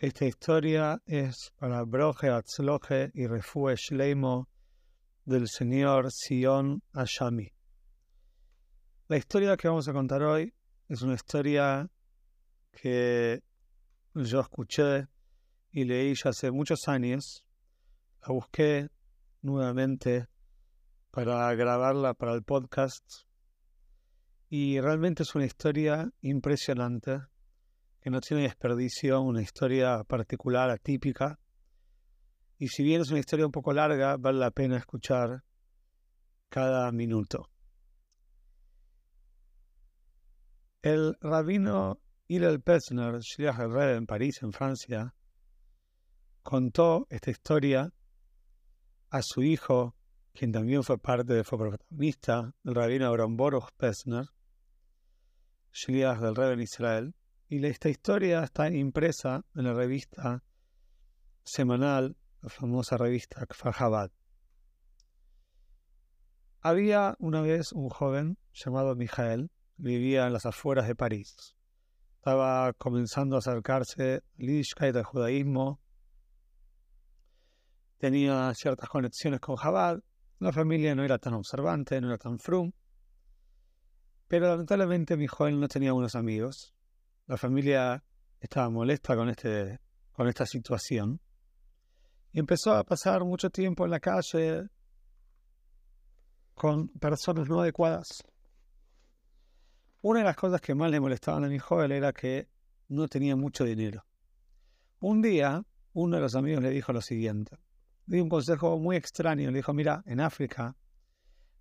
Esta historia es para Broje Atzloje y Refue Shleimo del señor Sion Ashami. La historia que vamos a contar hoy es una historia que yo escuché y leí ya hace muchos años. La busqué nuevamente para grabarla para el podcast y realmente es una historia impresionante que no tiene desperdicio, una historia particular, atípica. Y si bien es una historia un poco larga, vale la pena escuchar cada minuto. El rabino Hillel Pezner, Shliach el Rebbe en París, en Francia, contó esta historia a su hijo, quien también fue parte, fue protagonista, el rabino Abraham Boruch Pezner, Shliach del Rebbe en Israel, y esta historia está impresa en la revista semanal, la famosa revista Kfar Había una vez un joven llamado Mijael, vivía en las afueras de París. Estaba comenzando a acercarse al Yiddishkeit, al judaísmo. Tenía ciertas conexiones con Chabad. La familia no era tan observante, no era tan frum. Pero lamentablemente mi no tenía unos amigos. La familia estaba molesta con, este, con esta situación. Y empezó a pasar mucho tiempo en la calle con personas no adecuadas. Una de las cosas que más le molestaban a mi joven era que no tenía mucho dinero. Un día, uno de los amigos le dijo lo siguiente. Dio un consejo muy extraño. Le dijo, mira, en África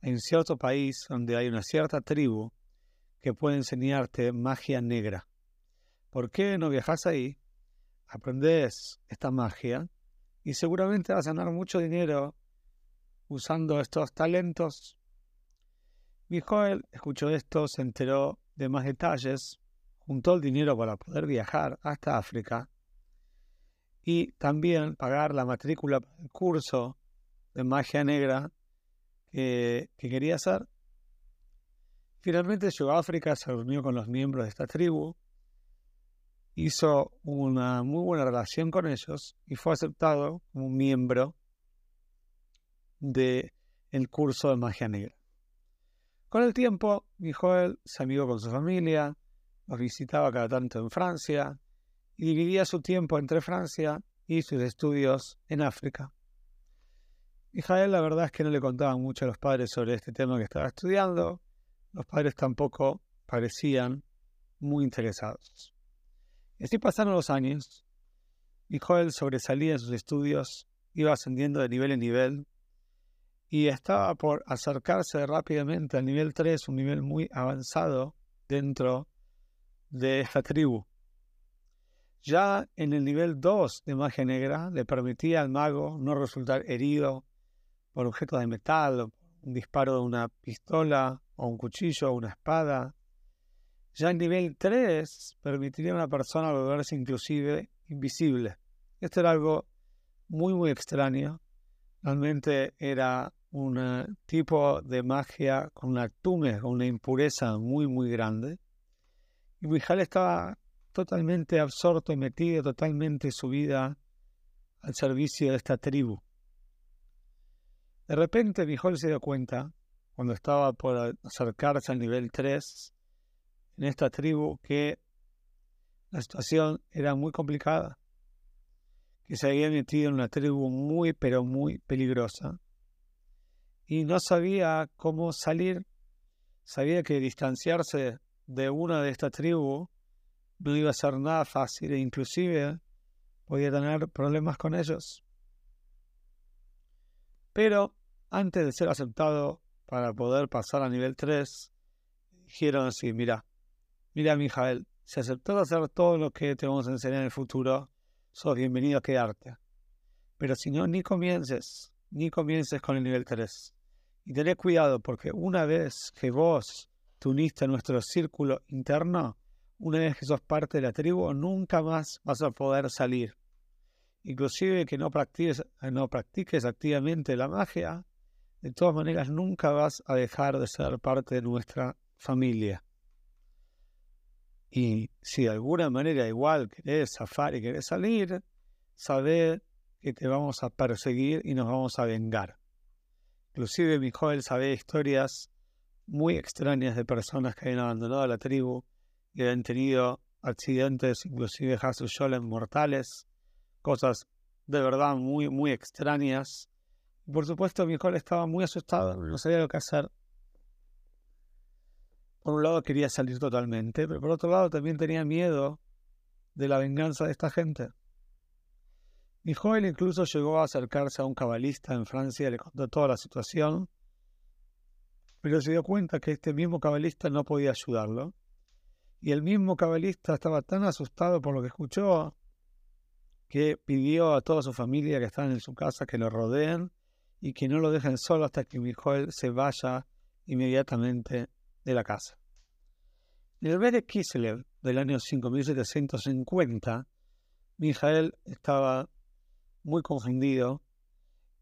hay un cierto país donde hay una cierta tribu que puede enseñarte magia negra. ¿Por qué no viajas ahí? Aprendes esta magia y seguramente vas a ganar mucho dinero usando estos talentos. Mi joven escuchó esto, se enteró de más detalles, juntó el dinero para poder viajar hasta África y también pagar la matrícula para el curso de magia negra que, que quería hacer. Finalmente llegó a África, se reunió con los miembros de esta tribu, hizo una muy buena relación con ellos y fue aceptado como miembro del el curso de magia negra. Con el tiempo, mi Joel se amigó con su familia, los visitaba cada tanto en Francia y dividía su tiempo entre Francia y sus estudios en África. Mijael la verdad es que no le contaba mucho a los padres sobre este tema que estaba estudiando, los padres tampoco parecían muy interesados. Y así pasaron los años. Mi Joel sobresalía en sus estudios, iba ascendiendo de nivel en nivel y estaba por acercarse rápidamente al nivel 3, un nivel muy avanzado dentro de esta tribu. Ya en el nivel 2 de magia negra le permitía al mago no resultar herido por objetos de metal, un disparo de una pistola o un cuchillo o una espada. Ya en nivel 3 permitiría a una persona volverse inclusive invisible. Esto era algo muy muy extraño. Realmente era un tipo de magia con una tume, con una impureza muy muy grande. Y Mijal estaba totalmente absorto y metido totalmente su vida al servicio de esta tribu. De repente Mijol se dio cuenta cuando estaba por acercarse al nivel 3 en esta tribu que la situación era muy complicada, que se había metido en una tribu muy pero muy peligrosa y no sabía cómo salir, sabía que distanciarse de una de esta tribu no iba a ser nada fácil e inclusive podía tener problemas con ellos. Pero antes de ser aceptado para poder pasar a nivel 3, dijeron así, mira, mira Mijael, si aceptás hacer todo lo que te vamos a enseñar en el futuro, sos bienvenido a quedarte. Pero si no, ni comiences, ni comiences con el nivel 3. Y tened cuidado porque una vez que vos te uniste a nuestro círculo interno, una vez que sos parte de la tribu, nunca más vas a poder salir. Inclusive que no practiques, no practiques activamente la magia, de todas maneras nunca vas a dejar de ser parte de nuestra familia. Y si de alguna manera igual querés zafar y querés salir, sabe que te vamos a perseguir y nos vamos a vengar. Inclusive mi joven sabe historias muy extrañas de personas que habían abandonado la tribu y habían tenido accidentes, inclusive Hasu mortales, cosas de verdad muy, muy extrañas. Por supuesto, mi joven estaba muy asustado, no sabía lo que hacer. Por un lado quería salir totalmente, pero por otro lado también tenía miedo de la venganza de esta gente. Mi joven incluso llegó a acercarse a un cabalista en Francia le contó toda la situación, pero se dio cuenta que este mismo cabalista no podía ayudarlo. Y el mismo cabalista estaba tan asustado por lo que escuchó que pidió a toda su familia que estaban en su casa que lo rodeen y que no lo dejen solo hasta que mi joven se vaya inmediatamente de la casa. En el de Kislev del año 5750, Mijael estaba muy confundido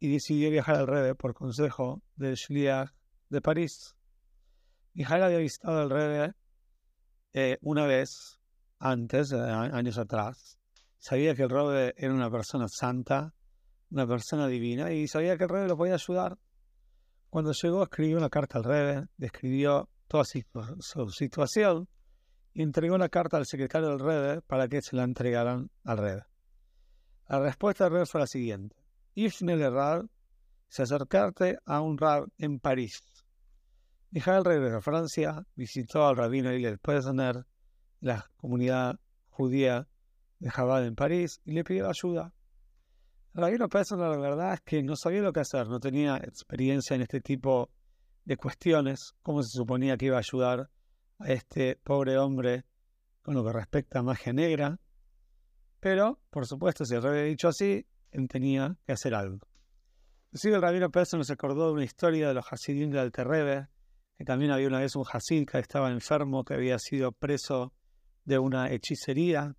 y decidió viajar al Rebe por consejo del Shliach de París. Mijael había visitado al Rebe eh, una vez antes, eh, años atrás. Sabía que el Rebe era una persona santa, una persona divina, y sabía que el Rebe lo podía ayudar. Cuando llegó, escribió una carta al Rebe, describió toda su situación y entregó la carta al secretario del Rebe para que se la entregaran al Rebe. La respuesta del fue la siguiente. Le Rab, se acercarte a un Rab en París. Mijael regresó a Francia, visitó al rabino Ilel Pesner, la comunidad judía de Jabal en París, y le pidió ayuda. El rabino Pesner, la verdad es que no sabía lo que hacer, no tenía experiencia en este tipo de cuestiones, cómo se suponía que iba a ayudar a este pobre hombre con lo que respecta a magia negra, pero, por supuesto, si el rey dicho así, él tenía que hacer algo. Inclusive el rabino Pérez nos acordó de una historia de los Hasidim de Alterrebe, que también había una vez un Hasid que estaba enfermo, que había sido preso de una hechicería,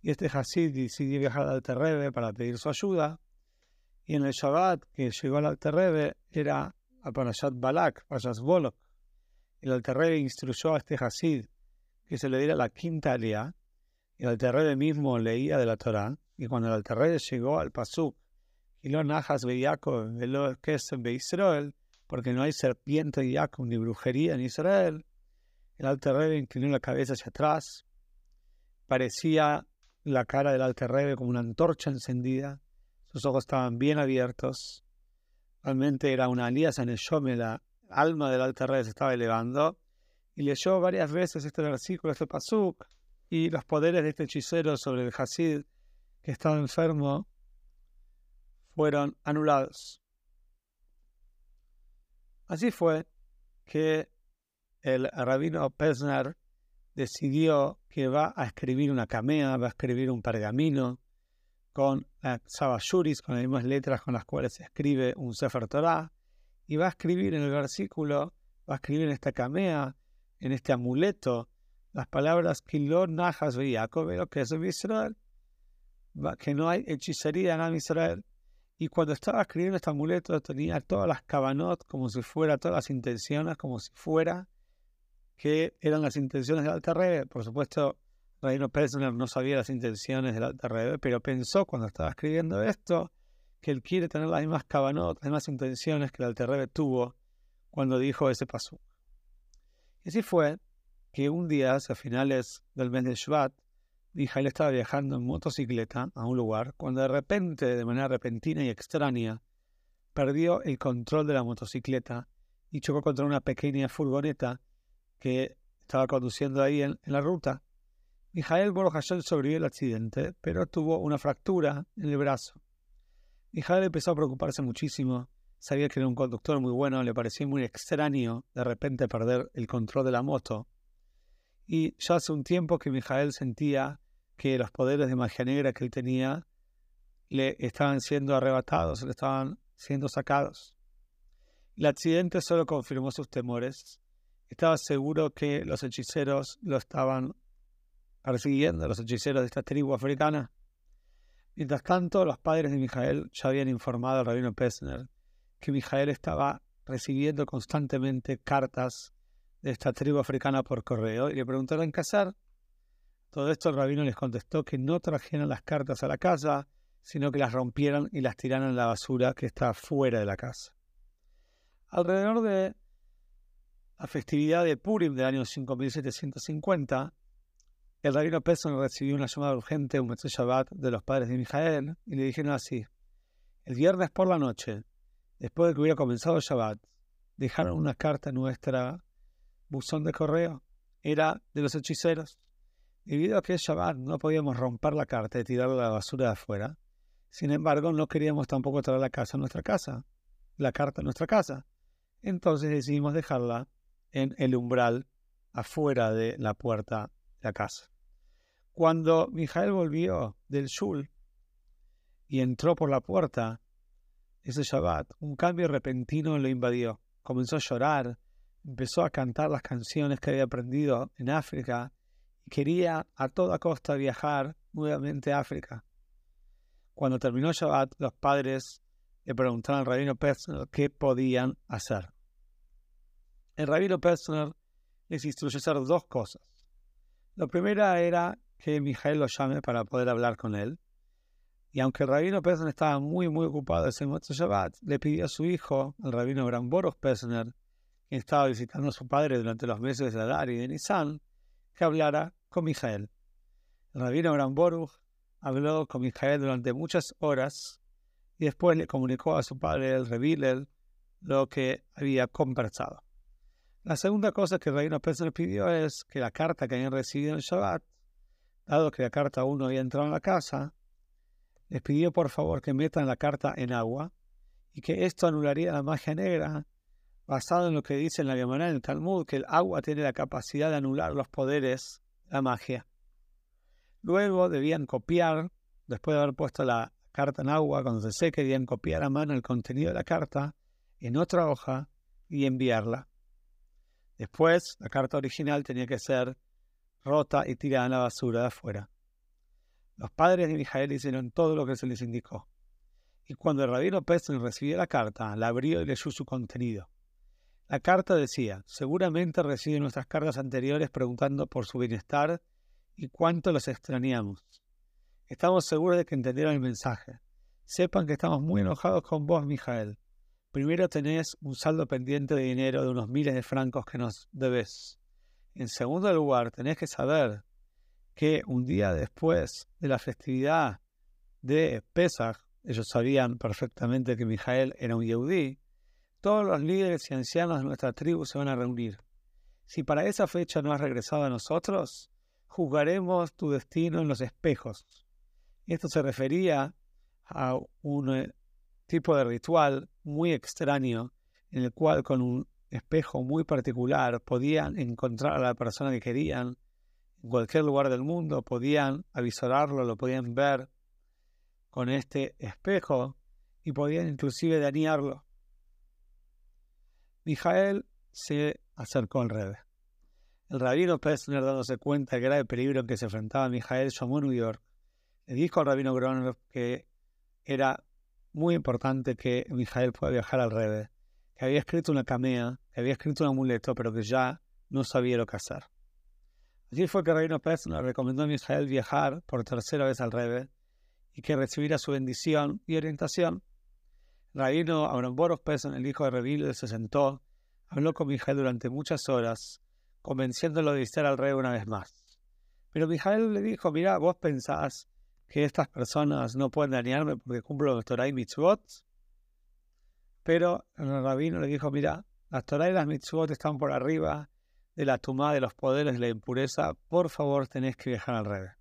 y este Hasid decidió viajar al Alterrebe para pedir su ayuda, y en el Shabbat que llegó al Alterrebe era a Parashat Balak, Parashat Bolok. El Alterrebe instruyó a este Hasid que se le diera la quinta alía, el Alterrebe mismo leía de la Torá, y cuando el Alterrebe llegó al Pasuk, y lo najas ve Jacob, lo que es Israel, porque no hay serpiente de Jacob ni brujería en Israel, el Alterrebe inclinó la cabeza hacia atrás, parecía la cara del Alterrebe como una antorcha encendida, sus ojos estaban bien abiertos, realmente era una alianza en el Shome, la alma del Alterrebe se estaba elevando, y leyó varias veces este versículo, este Pasuk, y los poderes de este hechicero sobre el Hasid que estaba enfermo fueron anulados. Así fue que el rabino Pesner decidió que va a escribir una camea, va a escribir un pergamino con con las mismas letras con las cuales se escribe un Sefer Torah, y va a escribir en el versículo, va a escribir en esta camea, en este amuleto, las palabras Kilor Najas Jacob, que es Israel, que no hay hechicería en Israel. Y cuando estaba escribiendo este amuleto tenía todas las cabanot como si fuera, todas las intenciones como si fuera que eran las intenciones del Alta Rebbe. Por supuesto, Reino Pesner no sabía las intenciones del Rebbe, pero pensó cuando estaba escribiendo esto que él quiere tener las mismas cabanot, las mismas intenciones que Alta Rebbe tuvo cuando dijo ese paso. Y así fue que un día, hacia finales del mes de Shvat, Mijael estaba viajando en motocicleta a un lugar cuando de repente, de manera repentina y extraña, perdió el control de la motocicleta y chocó contra una pequeña furgoneta que estaba conduciendo ahí en, la ruta. Mijael Borjashel sobrevivió el accidente, pero tuvo una fractura en el brazo. Mijael empezó a preocuparse muchísimo. Sabía que era un conductor muy bueno, le parecía muy extraño de repente perder el control de la moto y ya hace un tiempo que Mijael sentía que los poderes de magia negra que él tenía le estaban siendo arrebatados, le estaban siendo sacados. El accidente solo confirmó sus temores. Estaba seguro que los hechiceros lo estaban persiguiendo, los hechiceros de esta tribu africana. Mientras tanto, los padres de Mijael ya habían informado al rabino Pesner que Mijael estaba recibiendo constantemente cartas de esta tribu africana por correo y le preguntaron qué hacer. Todo esto el rabino les contestó que no trajeran las cartas a la casa, sino que las rompieran y las tiraran en la basura que está fuera de la casa. Alrededor de la festividad de Purim del año 5750, el rabino Pesson recibió una llamada urgente, un Shabbat, de los padres de Mijael y le dijeron así: El viernes por la noche, después de que hubiera comenzado el Shabbat, dejaron una carta en nuestra buzón de correo. Era de los hechiceros. Debido a que es Shabbat, no podíamos romper la carta y tirarla a la basura de afuera. Sin embargo, no queríamos tampoco traer la casa a nuestra casa, la carta a nuestra casa. Entonces decidimos dejarla en el umbral afuera de la puerta la casa. Cuando Mijael volvió del Shul y entró por la puerta ese Shabbat, un cambio repentino lo invadió. Comenzó a llorar, empezó a cantar las canciones que había aprendido en África y quería a toda costa viajar nuevamente a África. Cuando terminó Shabbat, los padres le preguntaron al rabino Petzner qué podían hacer. El rabino Petzner les instruyó hacer dos cosas. La primera era que Mijael lo llame para poder hablar con él. Y aunque el rabino Pesner estaba muy, muy ocupado ese Motzei Shabbat, le pidió a su hijo, el rabino Boros Pesner, quien estaba visitando a su padre durante los meses de Adar y de Nisan, que hablara con Mijael. El rabino Boruch habló con Mijael durante muchas horas y después le comunicó a su padre, el Revilel, lo que había conversado. La segunda cosa que el rabino Pesner pidió es que la carta que habían recibido en Shabbat dado que la carta 1 había entrado en la casa, les pidió por favor que metan la carta en agua y que esto anularía la magia negra, basado en lo que dice en la Gemara en el Talmud, que el agua tiene la capacidad de anular los poderes de la magia. Luego debían copiar, después de haber puesto la carta en agua, cuando se seque, debían copiar a mano el contenido de la carta en otra hoja y enviarla. Después, la carta original tenía que ser rota y tirada en la basura de afuera. Los padres de Mijael hicieron todo lo que se les indicó. Y cuando el rabino Pessin recibió la carta, la abrió y leyó su contenido. La carta decía, seguramente recibe nuestras cartas anteriores preguntando por su bienestar y cuánto los extrañamos. Estamos seguros de que entendieron el mensaje. Sepan que estamos muy enojados con vos, Mijael. Primero tenés un saldo pendiente de dinero de unos miles de francos que nos debes. En segundo lugar, tenés que saber que un día después de la festividad de Pesach, ellos sabían perfectamente que Mijael era un Yehudí, todos los líderes y ancianos de nuestra tribu se van a reunir. Si para esa fecha no has regresado a nosotros, juzgaremos tu destino en los espejos. Esto se refería a un eh, tipo de ritual muy extraño en el cual con un espejo muy particular, podían encontrar a la persona que querían en cualquier lugar del mundo, podían avisorarlo, lo podían ver con este espejo y podían inclusive dañarlo. Mijael se acercó al revés. El rabino Pesner, dándose cuenta del grave peligro en que se enfrentaba Mijael, llamó a New York. Le dijo al rabino Groner que era muy importante que Mijael pueda viajar al revés que había escrito una camea, que había escrito un amuleto, pero que ya no sabía lo que hacer. Allí fue que Rabino Pérez le recomendó a Israel viajar por tercera vez al Rebe y que recibiera su bendición y orientación. Rabino Boros Pesson, el hijo de Revil, se sentó, habló con Mijael durante muchas horas, convenciéndolo de visitar al rey una vez más. Pero Mijael le dijo, mira, vos pensás que estas personas no pueden dañarme porque cumplo los Torah y Mitzvot. Pero el rabino le dijo, mira, las Torah y las mitzvot están por arriba de la tumba de los poderes de la impureza, por favor tenés que viajar al revés.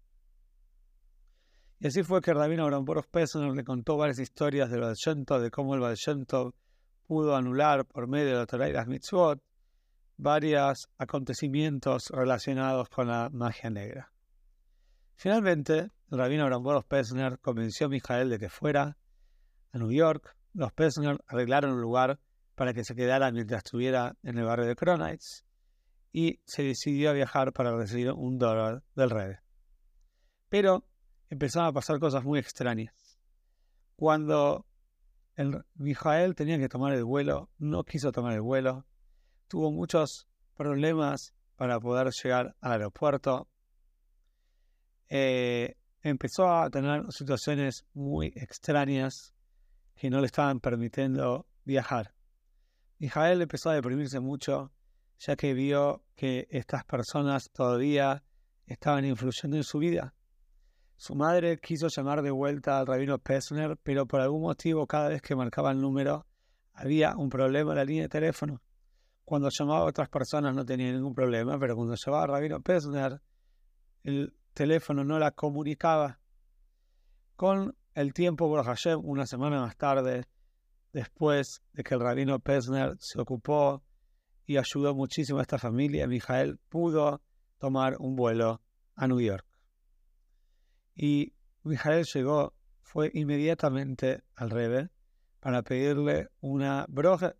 Y así fue que el rabino Abraham Boros le contó varias historias del Baal de cómo el Baal pudo anular por medio de la Torah y las mitzvot varios acontecimientos relacionados con la magia negra. Finalmente, el rabino Boros convenció a Mijael de que fuera a New York los Pesner arreglaron un lugar para que se quedara mientras estuviera en el barrio de Cronites y se decidió a viajar para recibir un dólar del rey. Pero empezaron a pasar cosas muy extrañas. Cuando el Mijael tenía que tomar el vuelo, no quiso tomar el vuelo, tuvo muchos problemas para poder llegar al aeropuerto eh, empezó a tener situaciones muy extrañas que no le estaban permitiendo viajar. Mijael empezó a deprimirse mucho, ya que vio que estas personas todavía estaban influyendo en su vida. Su madre quiso llamar de vuelta al rabino Pessner, pero por algún motivo cada vez que marcaba el número había un problema en la línea de teléfono. Cuando llamaba a otras personas no tenía ningún problema, pero cuando llamaba al rabino Pessner, el teléfono no la comunicaba. Con el tiempo, por Hashem, una semana más tarde, después de que el rabino Pessner se ocupó y ayudó muchísimo a esta familia, Mijael pudo tomar un vuelo a New York. Y Mijael llegó, fue inmediatamente al Rebe para pedirle una broja.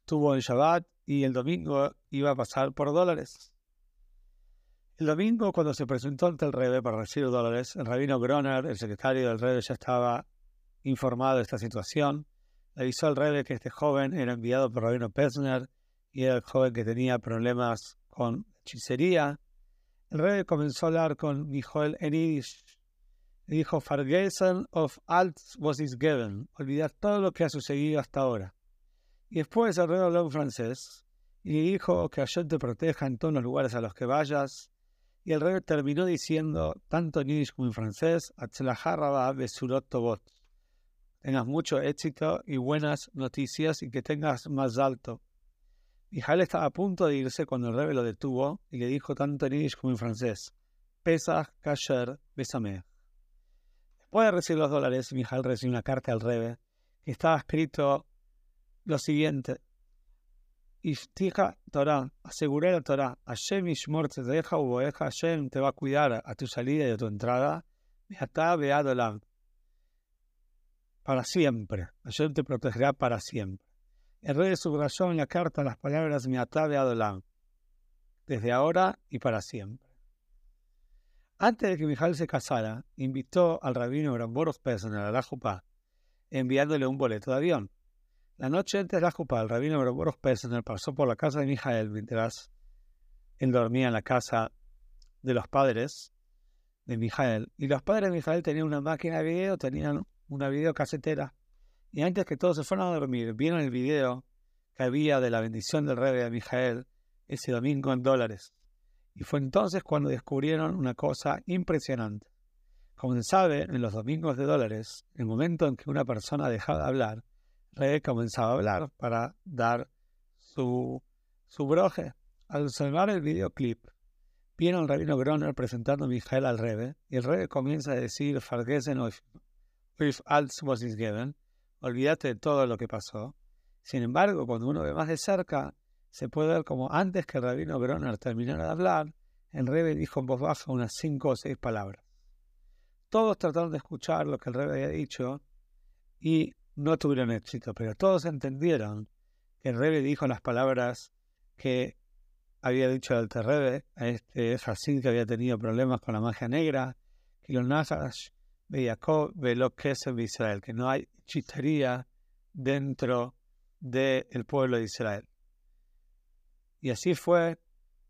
Estuvo en Shabbat y el domingo iba a pasar por dólares. El domingo, cuando se presentó ante el Rebe para recibir dólares, el rabino Groner, el secretario del Rebe, ya estaba informado de esta situación. Le avisó al Rebe que este joven era enviado por el rabino Pesner y era el joven que tenía problemas con hechicería. El Rebe comenzó a hablar con Mijoel en y dijo: Vergessen of alt was is given. Olvidar todo lo que ha sucedido hasta ahora. Y después el Rebe habló en francés y le dijo que Hashem te proteja en todos los lugares a los que vayas y el rey terminó diciendo, tanto en yiddish como en francés, Tobot. Tengas mucho éxito y buenas noticias y que tengas más alto. Mijael estaba a punto de irse cuando el rey lo detuvo y le dijo tanto en yiddish como en francés, Pesach Kasher Besameh. Después de recibir los dólares, Mijael recibió una carta al rey que estaba escrito lo siguiente, Iftija Torah, aseguré la Torah, Hashem Ishmor te deja deja Hashem te va a cuidar a tu salida y a tu entrada, para siempre, Hashem te protegerá para siempre. El rey subrayó en la carta las palabras Miatá Adolam, desde ahora y para siempre. Antes de que Mijal se casara, invitó al rabino Ramboros Pesson a la Jupá, enviándole un boleto de avión. La noche antes de la Jupa, el rabino Boros Pesner pasó por la casa de Mijael mientras él dormía en la casa de los padres de Mijael. Y los padres de Mijael tenían una máquina de video, tenían una videocasetera. Y antes que todos se fueran a dormir, vieron el video que había de la bendición del rey de Mijael ese domingo en dólares. Y fue entonces cuando descubrieron una cosa impresionante. Como se sabe, en los domingos de dólares, el momento en que una persona dejaba de hablar, Rebe comenzaba a hablar para dar su, su broje. Al observar el videoclip, viene el rabino Groner presentando a Mijael al Rebe, y el Rebe comienza a decir, Fargesen if alles was is given, olvídate de todo lo que pasó. Sin embargo, cuando uno ve más de cerca, se puede ver como antes que el rabino Groner terminara de hablar, el Rebe dijo en voz baja unas cinco o seis palabras. Todos trataron de escuchar lo que el Rebe había dicho y no tuvieron éxito, pero todos entendieron que el Rebe dijo las palabras que había dicho el Rebe a este Hasid que había tenido problemas con la magia negra, que los Najash de Jacob que es Israel, que no hay chistería dentro del pueblo de Israel. Y así fue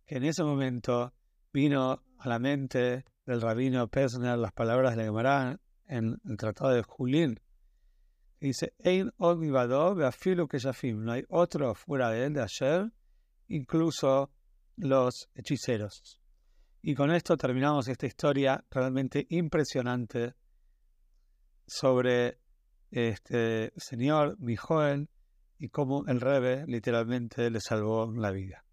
que en ese momento vino a la mente del rabino Pesner las palabras de Gemara en el Tratado de Julín, dice, Ein que no hay otro fuera de él, de ayer, incluso los hechiceros. Y con esto terminamos esta historia realmente impresionante sobre este señor, mi joven, y cómo el Rebe literalmente le salvó la vida.